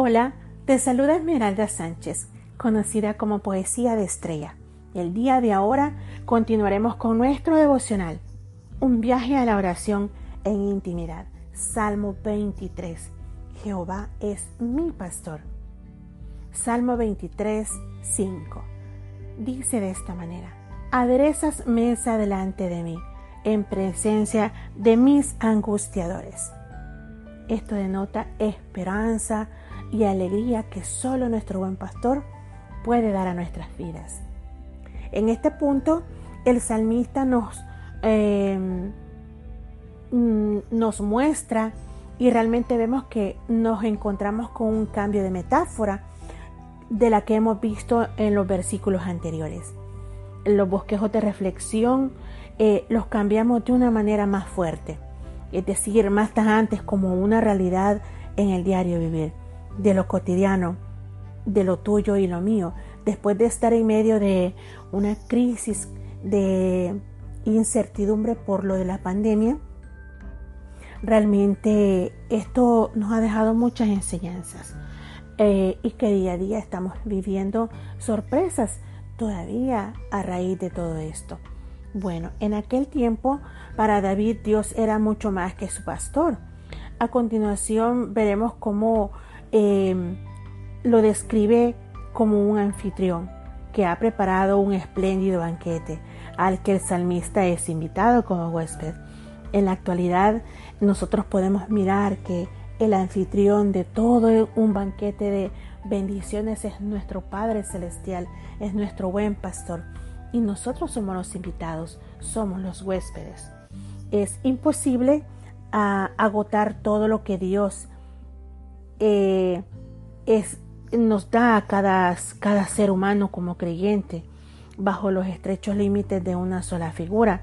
Hola, te saluda Esmeralda Sánchez, conocida como Poesía de Estrella. El día de ahora continuaremos con nuestro devocional, un viaje a la oración en intimidad. Salmo 23. Jehová es mi pastor. Salmo 23, 5. Dice de esta manera, aderezas mesa delante de mí, en presencia de mis angustiadores. Esto denota esperanza, y alegría que solo nuestro buen pastor puede dar a nuestras vidas. En este punto, el salmista nos, em, mm, nos muestra y realmente vemos que nos encontramos con un cambio de metáfora de la que hemos visto en los versículos anteriores. Los bosquejos de reflexión eh, los cambiamos de una manera más fuerte, es decir, más tajantes como una realidad en el diario vivir de lo cotidiano, de lo tuyo y lo mío, después de estar en medio de una crisis de incertidumbre por lo de la pandemia, realmente esto nos ha dejado muchas enseñanzas eh, y que día a día estamos viviendo sorpresas todavía a raíz de todo esto. Bueno, en aquel tiempo para David Dios era mucho más que su pastor. A continuación veremos cómo Em, lo describe como un anfitrión que ha preparado un espléndido banquete al que el salmista es invitado como huésped. En la actualidad nosotros podemos mirar que el anfitrión de todo un banquete de bendiciones es nuestro Padre Celestial, es nuestro buen pastor y nosotros somos los invitados, somos los huéspedes. Es imposible ah, agotar todo lo que Dios eh, nos da a cada, ser humano como creyente bajo los estrechos límites de una sola figura.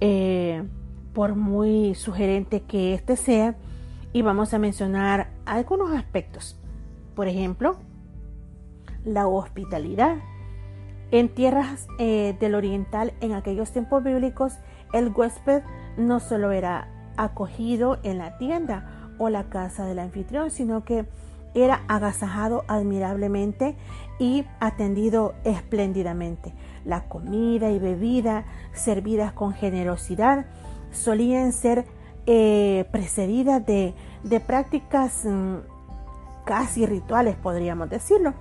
Eh, por muy sugerente que éste sea, y vamos a mencionar algunos aspectos. Por ejemplo, la hospitalidad. En tierras eh, del oriental, en aquellos tiempos bíblicos, el huésped no solo era acogido en la tienda o la casa del anfitrión, sino que era agasajado admirablemente y atendido espléndidamente. La comida y bebida servidas con generosidad solían ser eh, precedidas de, prácticas mm, casi rituales, podríamos decirlo.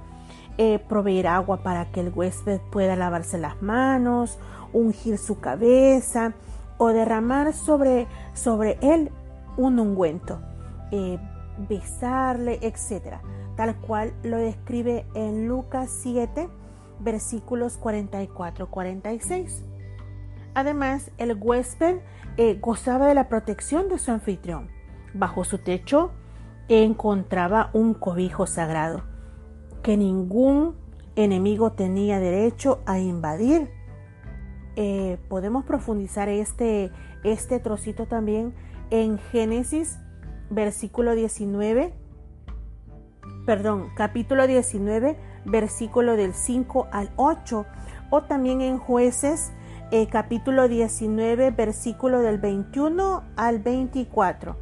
Eh, proveer agua para que el huésped pueda lavarse las manos, ungir su cabeza o derramar sobre, sobre él un ungüento. Eh, besarle, etc. Tal cual lo describe en Lucas 7, versículos 44-46. Además, el huésped eh, gozaba de la protección de su anfitrión. Bajo su techo encontraba un cobijo sagrado que ningún enemigo tenía derecho a invadir. Eh, podemos profundizar este, este trocito también en Génesis versículo 19, perdón, capítulo 19, versículo del 5 al 8, o también en jueces, eh, capítulo 19, versículo del 21 al 24.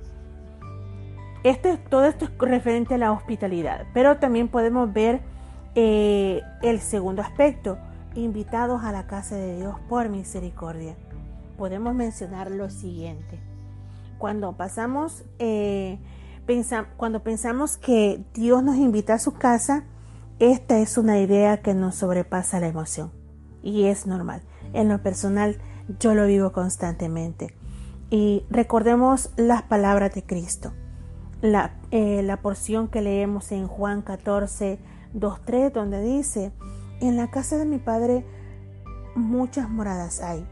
Este, todo esto es referente a la hospitalidad, pero también podemos ver eh, el segundo aspecto, invitados a la casa de Dios por misericordia. Podemos mencionar lo siguiente. Cuando pasamos, eh, cuando pensamos que Dios nos invita a su casa, esta es una idea que nos sobrepasa la emoción y es normal. En lo personal, yo lo vivo constantemente. Y recordemos las palabras de Cristo. La, eh, la porción que leemos en Juan 14, 2, 3, donde dice, en la casa de mi Padre muchas moradas hay.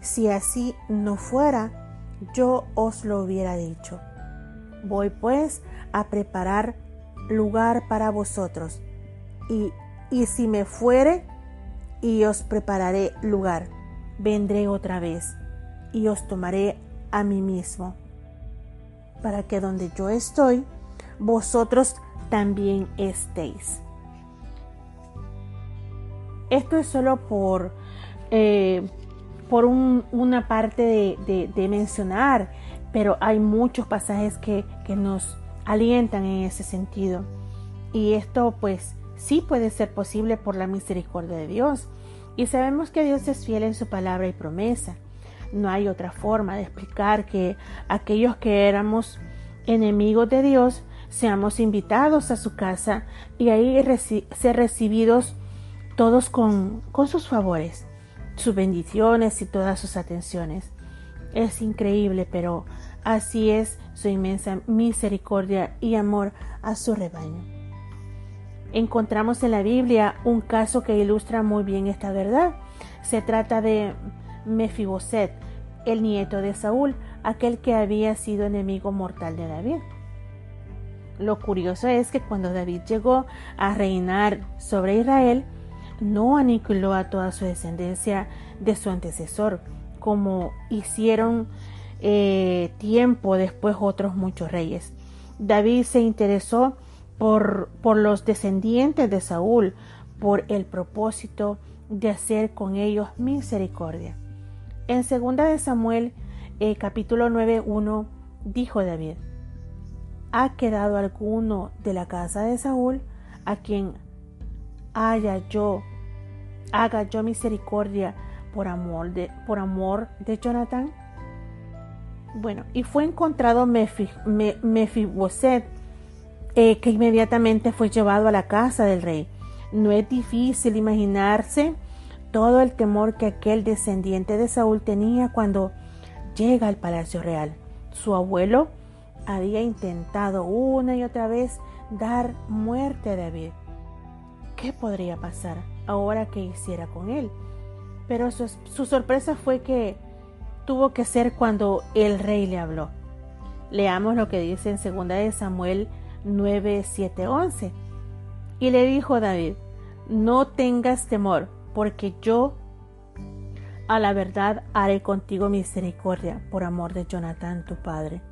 Si así no fuera, yo os lo hubiera dicho. Voy pues a preparar lugar para vosotros. Y, y si me fuere y os prepararé lugar, vendré otra vez y os tomaré a mí mismo, para que donde yo estoy, vosotros también estéis. Esto es solo por, eh, por una parte de, mencionar, pero hay muchos pasajes que, nos alientan en ese sentido. Y esto pues sí puede ser posible por la misericordia de Dios. Y sabemos que Dios es fiel en su palabra y promesa. No hay otra forma de explicar que aquellos que éramos enemigos de Dios seamos invitados a su casa y ahí ser recibidos todos con sus favores, sus bendiciones y todas sus atenciones. Es increíble, pero así es su inmensa misericordia y amor a su rebaño. Encontramos en la Biblia un caso que ilustra muy bien esta verdad. Se trata de Mefiboset, el nieto de Saúl, aquel que había sido enemigo mortal de David. Lo curioso es que cuando David llegó a reinar sobre Israel, no aniquiló a toda su descendencia de su antecesor, como hicieron eh, tiempo después otros muchos reyes. David se interesó por, por los descendientes de Saúl, por el propósito de hacer con ellos misericordia. En 2 de Samuel, eh, capítulo 9, 1, dijo David, ¿ha quedado alguno de la casa de Saúl a quien haya yo, haga yo misericordia por amor de, por amor de Jonathan? Bueno, y fue encontrado Mefiboset, eh, que inmediatamente fue llevado a la casa del rey. No es difícil imaginarse todo el temor que aquel descendiente de Saúl tenía cuando llega al palacio real. Su abuelo había intentado una y otra vez dar muerte a David. ¿Qué podría pasar ahora que hiciera con él? Pero su, su sorpresa fue que tuvo que ser cuando el rey le habló. Leamos lo que dice en 2 de Samuel 9, 7, 11. Y le dijo David, no tengas temor, porque yo a la verdad haré contigo misericordia por amor de Jonatán tu padre,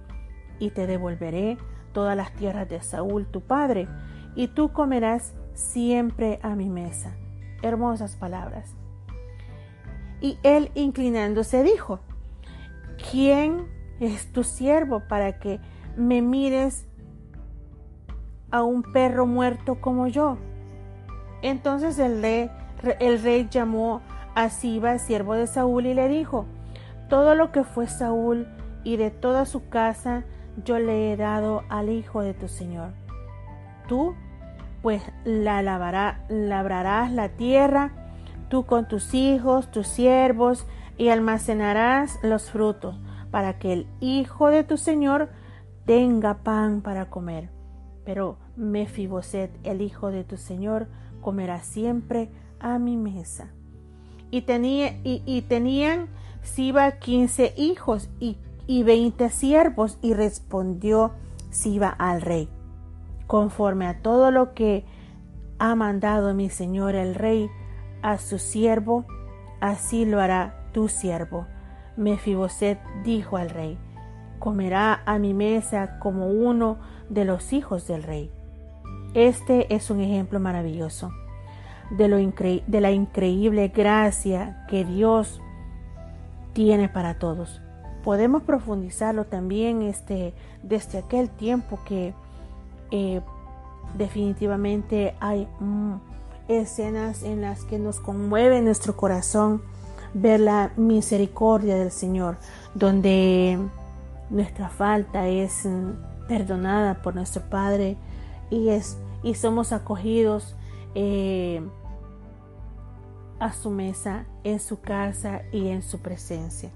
y te devolveré todas las tierras de Saúl tu padre, y tú comerás siempre a mi mesa. Hermosas palabras. Y él inclinándose dijo, ¿quién es tu siervo para que me mires a un perro muerto como yo? Entonces el rey, el rey llamó a Siba, siervo de Saúl, y le dijo, todo lo que fue Saúl y de toda su casa yo le he dado al hijo de tu Señor. Tú, pues, la labrarás la tierra, tú con tus hijos, tus siervos, y almacenarás los frutos, para que el hijo de tu Señor tenga pan para comer. Pero Mefiboset, el hijo de tu Señor, comerá siempre a mi mesa. Y, tenían Siba quince hijos y, y veinte siervos, y respondió Siba al rey, conforme a todo lo que ha mandado mi señor el rey a su siervo, así lo hará tu siervo. Mefiboset dijo al rey, comerá a mi mesa como uno de los hijos del rey. Este es un ejemplo maravilloso de, lo de la increíble gracia que Dios tiene para todos. Podemos profundizarlo también este, desde aquel tiempo que eh, definitivamente hay mm, escenas en las que nos conmueve nuestro corazón ver la misericordia del Señor, donde nuestra falta es mm, perdonada por nuestro Padre y, es, y somos acogidos eh, a su mesa, en su casa y en su presencia.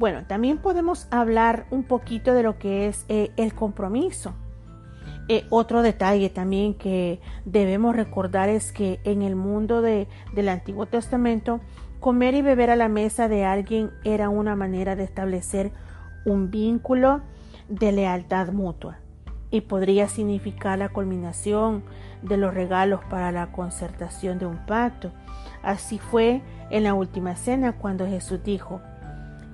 Bueno, también podemos hablar un poquito de lo que es eh, el compromiso. Eh, otro detalle también que debemos recordar es que en el mundo de, del Antiguo Testamento, comer y beber a la mesa de alguien era una manera de establecer un vínculo de lealtad mutua y podría significar la culminación de los regalos para la concertación de un pacto. Así fue en la última cena cuando Jesús dijo,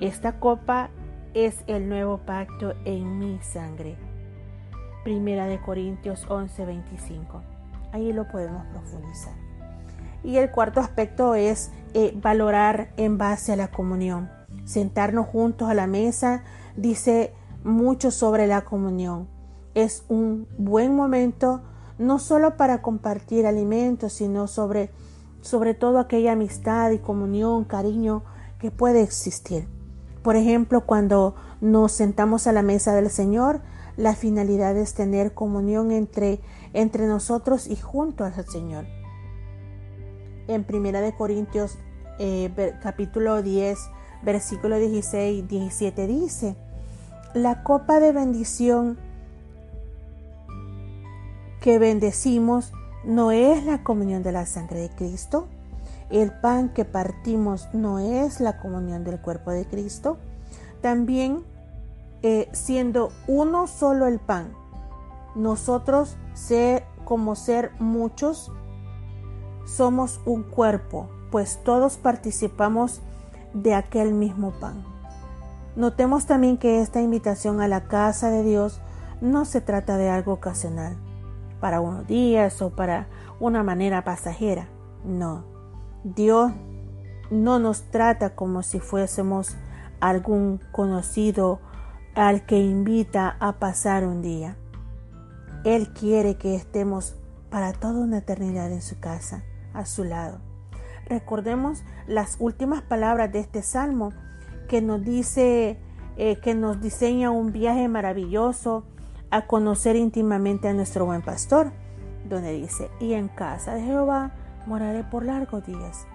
esta copa es el nuevo pacto en mi sangre. Primera de Corintios 11:25. Ahí lo podemos profundizar. Y el cuarto aspecto es eh, valorar en base a la comunión. Sentarnos juntos a la mesa, dice mucho sobre la comunión. Es un buen momento no solo para compartir alimentos, sino sobre, sobre todo aquella amistad y comunión, cariño que puede existir. Por ejemplo, cuando nos sentamos a la mesa del Señor, la finalidad es tener comunión entre, entre nosotros y junto al Señor. En Primera de Corintios eh, capítulo 10, versículo 16 y 17 dice, la copa de bendición que bendecimos no es la comunión de la sangre de Cristo. El pan que partimos no es la comunión del cuerpo de Cristo. También eh, siendo uno solo el pan, nosotros ser, como ser muchos, somos un cuerpo, pues todos participamos de aquel mismo pan. Notemos también que esta invitación a la casa de Dios no se trata de algo ocasional para unos días o para una manera pasajera. No, Dios no nos trata como si fuésemos algún conocido al que invita a pasar un día. Él quiere que estemos para toda una eternidad en su casa, a su lado. Recordemos las últimas palabras de este salmo que nos dice, eh, que nos diseña un viaje maravilloso a conocer íntimamente a nuestro buen pastor, donde dice, y en casa de Jehová moraré por largos días.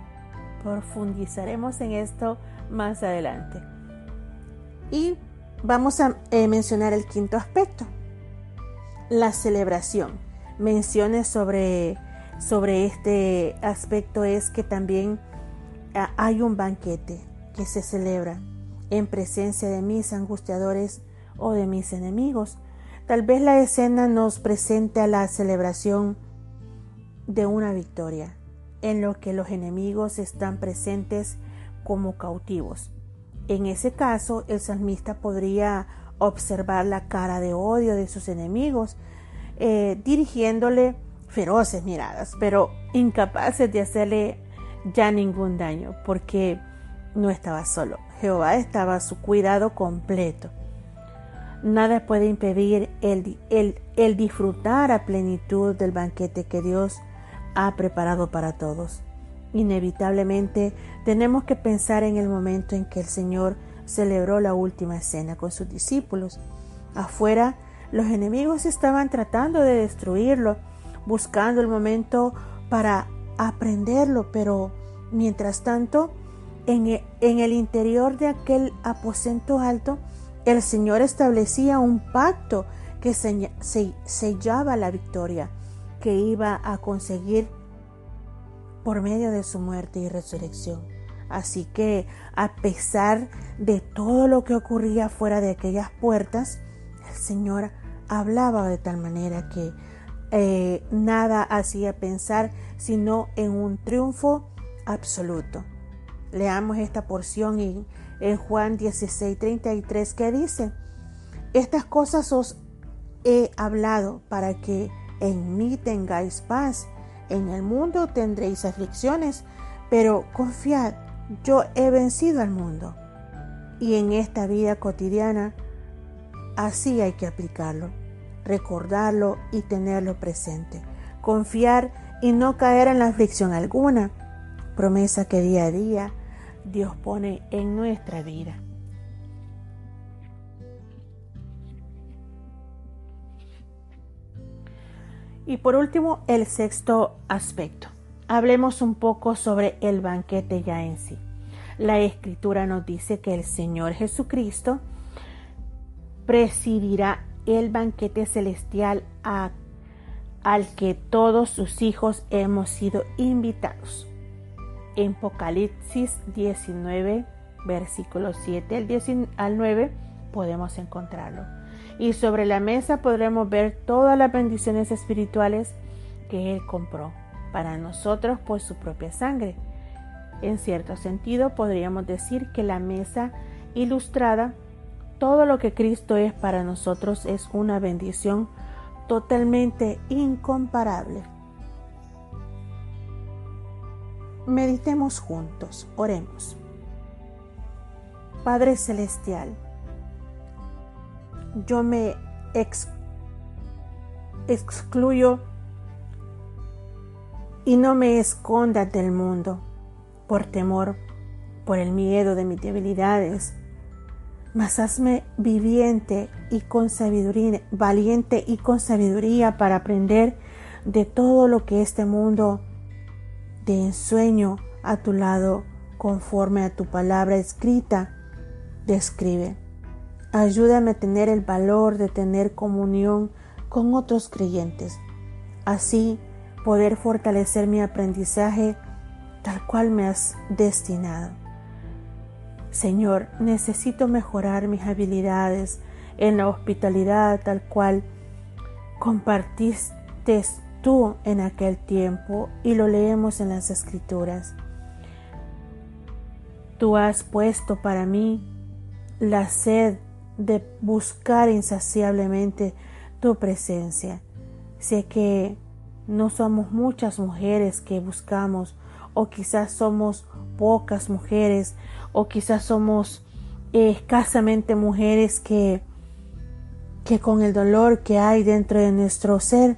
Profundizaremos en esto más adelante. Y vamos a eh, mencionar el quinto aspecto, la celebración. Menciones sobre, sobre este aspecto es que también ah, hay un banquete que se celebra en presencia de mis angustiadores o de mis enemigos Tal vez la escena nos presente a la celebración de una victoria, en lo que los enemigos están presentes como cautivos. En ese caso, el salmista podría observar la cara de odio de sus enemigos, eh, dirigiéndole feroces miradas, pero incapaces de hacerle ya ningún daño, porque no estaba solo. Jehová estaba a su cuidado completo. Nada puede impedir el, el, disfrutar a plenitud del banquete que Dios ha preparado para todos. Inevitablemente tenemos que pensar en el momento en que el Señor celebró la última cena con sus discípulos. Afuera, los enemigos estaban tratando de destruirlo, buscando el momento para aprenderlo, pero mientras tanto, en e, el interior de aquel aposento alto, el Señor establecía un pacto que sellaba la victoria que iba a conseguir por medio de su muerte y resurrección. Así que a pesar de todo lo que ocurría fuera de aquellas puertas, el Señor hablaba de tal manera que eh, nada hacía pensar sino en un triunfo absoluto. Leamos esta porción y en Juan 16, 33, que dice, estas cosas os he hablado para que en mí tengáis paz. En el mundo tendréis aflicciones, pero confiad, yo he vencido al mundo. Y en esta vida cotidiana, así hay que aplicarlo, recordarlo y tenerlo presente. Confiar y no caer en la aflicción alguna. Promesa que día a día Dios pone en nuestra vida. Y por último, el sexto aspecto. Hablemos un poco sobre el banquete ya en sí. La escritura nos dice que el Señor Jesucristo presidirá el banquete celestial al que todos sus hijos hemos sido invitados. En Apocalipsis 19, versículos 7 al 9, podemos encontrarlo. Y sobre la mesa podremos ver todas las bendiciones espirituales que Él compró para nosotros por su propia sangre. En cierto sentido, podríamos decir que la mesa ilustrada, todo lo que Cristo es para nosotros es una bendición totalmente incomparable. Meditemos juntos, oremos. Padre Celestial, yo me excluyo y no me escondas del mundo por temor, por el miedo de mis debilidades, mas hazme viviente y con sabiduría, valiente y con sabiduría para aprender de todo lo que este mundo de ensueño a tu lado, conforme a tu palabra escrita, describe. Ayúdame a tener el valor de tener comunión con otros creyentes. Así poder fortalecer mi aprendizaje tal cual me has destinado. Señor, necesito mejorar mis habilidades en la hospitalidad tal cual compartiste tú en aquel tiempo y lo leemos en las escrituras. Tú has puesto para mí la sed de buscar insaciablemente tu presencia. Sé que no somos muchas mujeres que buscamos o quizás somos pocas mujeres o quizás somos escasamente mujeres que, que con el dolor que hay dentro de nuestro ser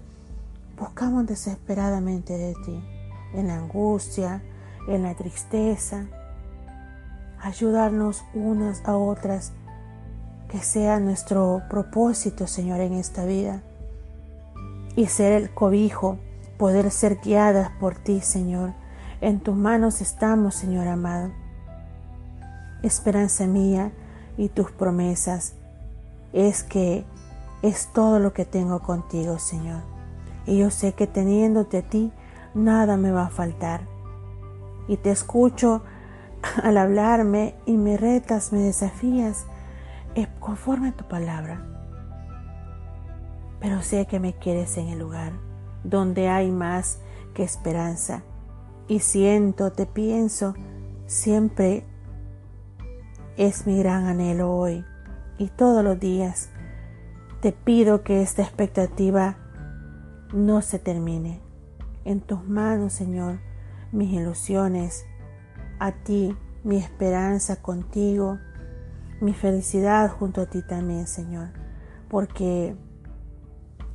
buscamos desesperadamente de ti, en la angustia, en la tristeza. Ayudarnos unas a otras, que sea nuestro propósito, Señor, en esta vida. Y ser el cobijo, poder ser guiadas por ti, Señor. En tus manos estamos, Señor amado esperanza mía y tus promesas es que es todo lo que tengo contigo, Señor. Y yo sé que teniéndote a ti, nada me va a faltar. Y te escucho al hablarme y me retas, me desafías, es conforme a tu palabra. Pero sé que me quieres en el lugar donde hay más que esperanza. Y siento, te pienso, siempre es mi gran anhelo hoy y todos los días. Te pido que esta expectativa no se termine. En tus manos, Señor, mis ilusiones, a ti, mi esperanza contigo, mi felicidad junto a ti también, Señor, porque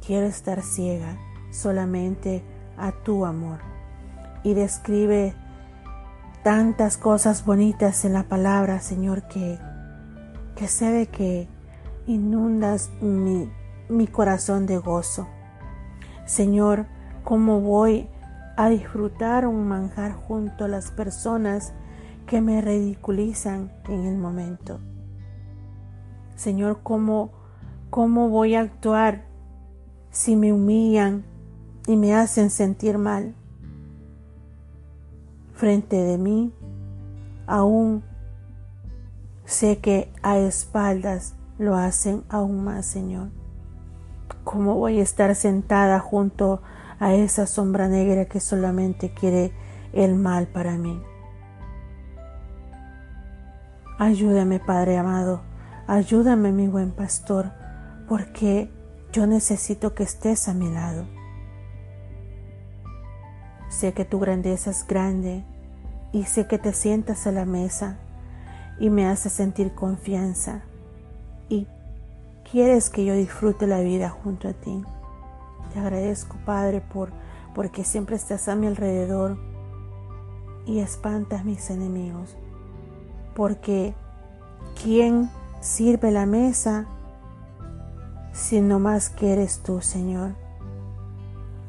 quiero estar ciega solamente a tu amor. Y describe tantas cosas bonitas en la palabra, Señor, que, que sé de que inundas mi, mi corazón de gozo. Señor, cómo voy a disfrutar un manjar junto a las personas que me ridiculizan en el momento. Señor, cómo, cómo voy a actuar si me humillan y me hacen sentir mal frente de mí, aún sé que a espaldas lo hacen aún más, Señor. ¿Cómo voy a estar sentada junto a esa sombra negra que solamente quiere el mal para mí? Ayúdame, Padre amado, ayúdame, mi buen pastor, porque yo necesito que estés a mi lado. Sé que tu grandeza es grande y sé que te sientas a la mesa y me hace sentir confianza y quieres que yo disfrute la vida junto a ti. Te agradezco, Padre, por porque siempre estás a mi alrededor y espantas mis enemigos. Porque ¿quién sirve la mesa si no más que eres tú, Señor?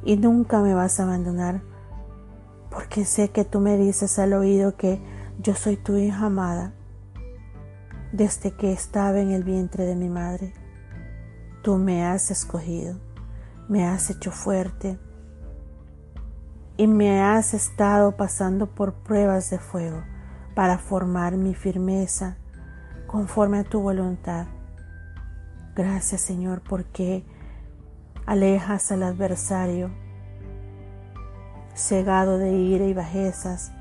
Y nunca me vas a abandonar porque sé que tú me dices al oído que yo soy tu hija amada desde que estaba en el vientre de mi madre. Tú me has escogido, me has hecho fuerte y me has estado pasando por pruebas de fuego para formar mi firmeza conforme a tu voluntad. Gracias Señor porque alejas al adversario cegado de ira y bajezas.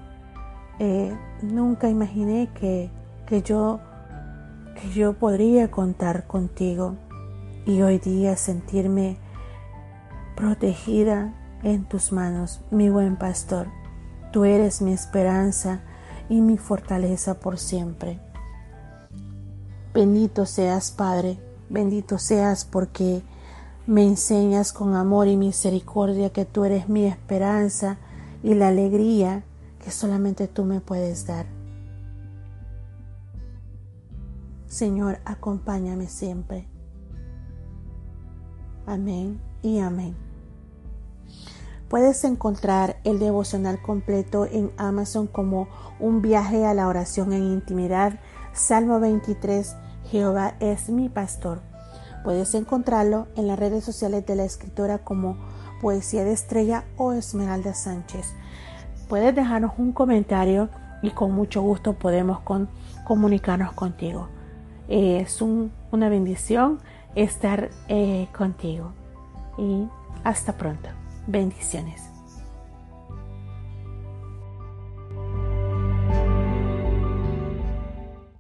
Eh, nunca imaginé que, que, yo, que yo podría contar contigo y hoy día sentirme protegida en tus manos, mi buen pastor. Tú eres mi esperanza y mi fortaleza por siempre. Bendito seas, Padre, Bendito seas porque me enseñas con amor y misericordia que tú eres mi esperanza y la alegría que solamente tú me puedes dar. Señor, acompáñame siempre. Amén y amén. Puedes encontrar el devocional completo en Amazon como un viaje a la oración en intimidad, Salmo 23, Jehová es mi pastor. Puedes encontrarlo en las redes sociales de la escritora como Poesía de Estrella o Esmeralda Sánchez. Puedes dejarnos un comentario y con mucho gusto podemos comunicarnos contigo. es una bendición estar eh, contigo y hasta pronto. Bendiciones.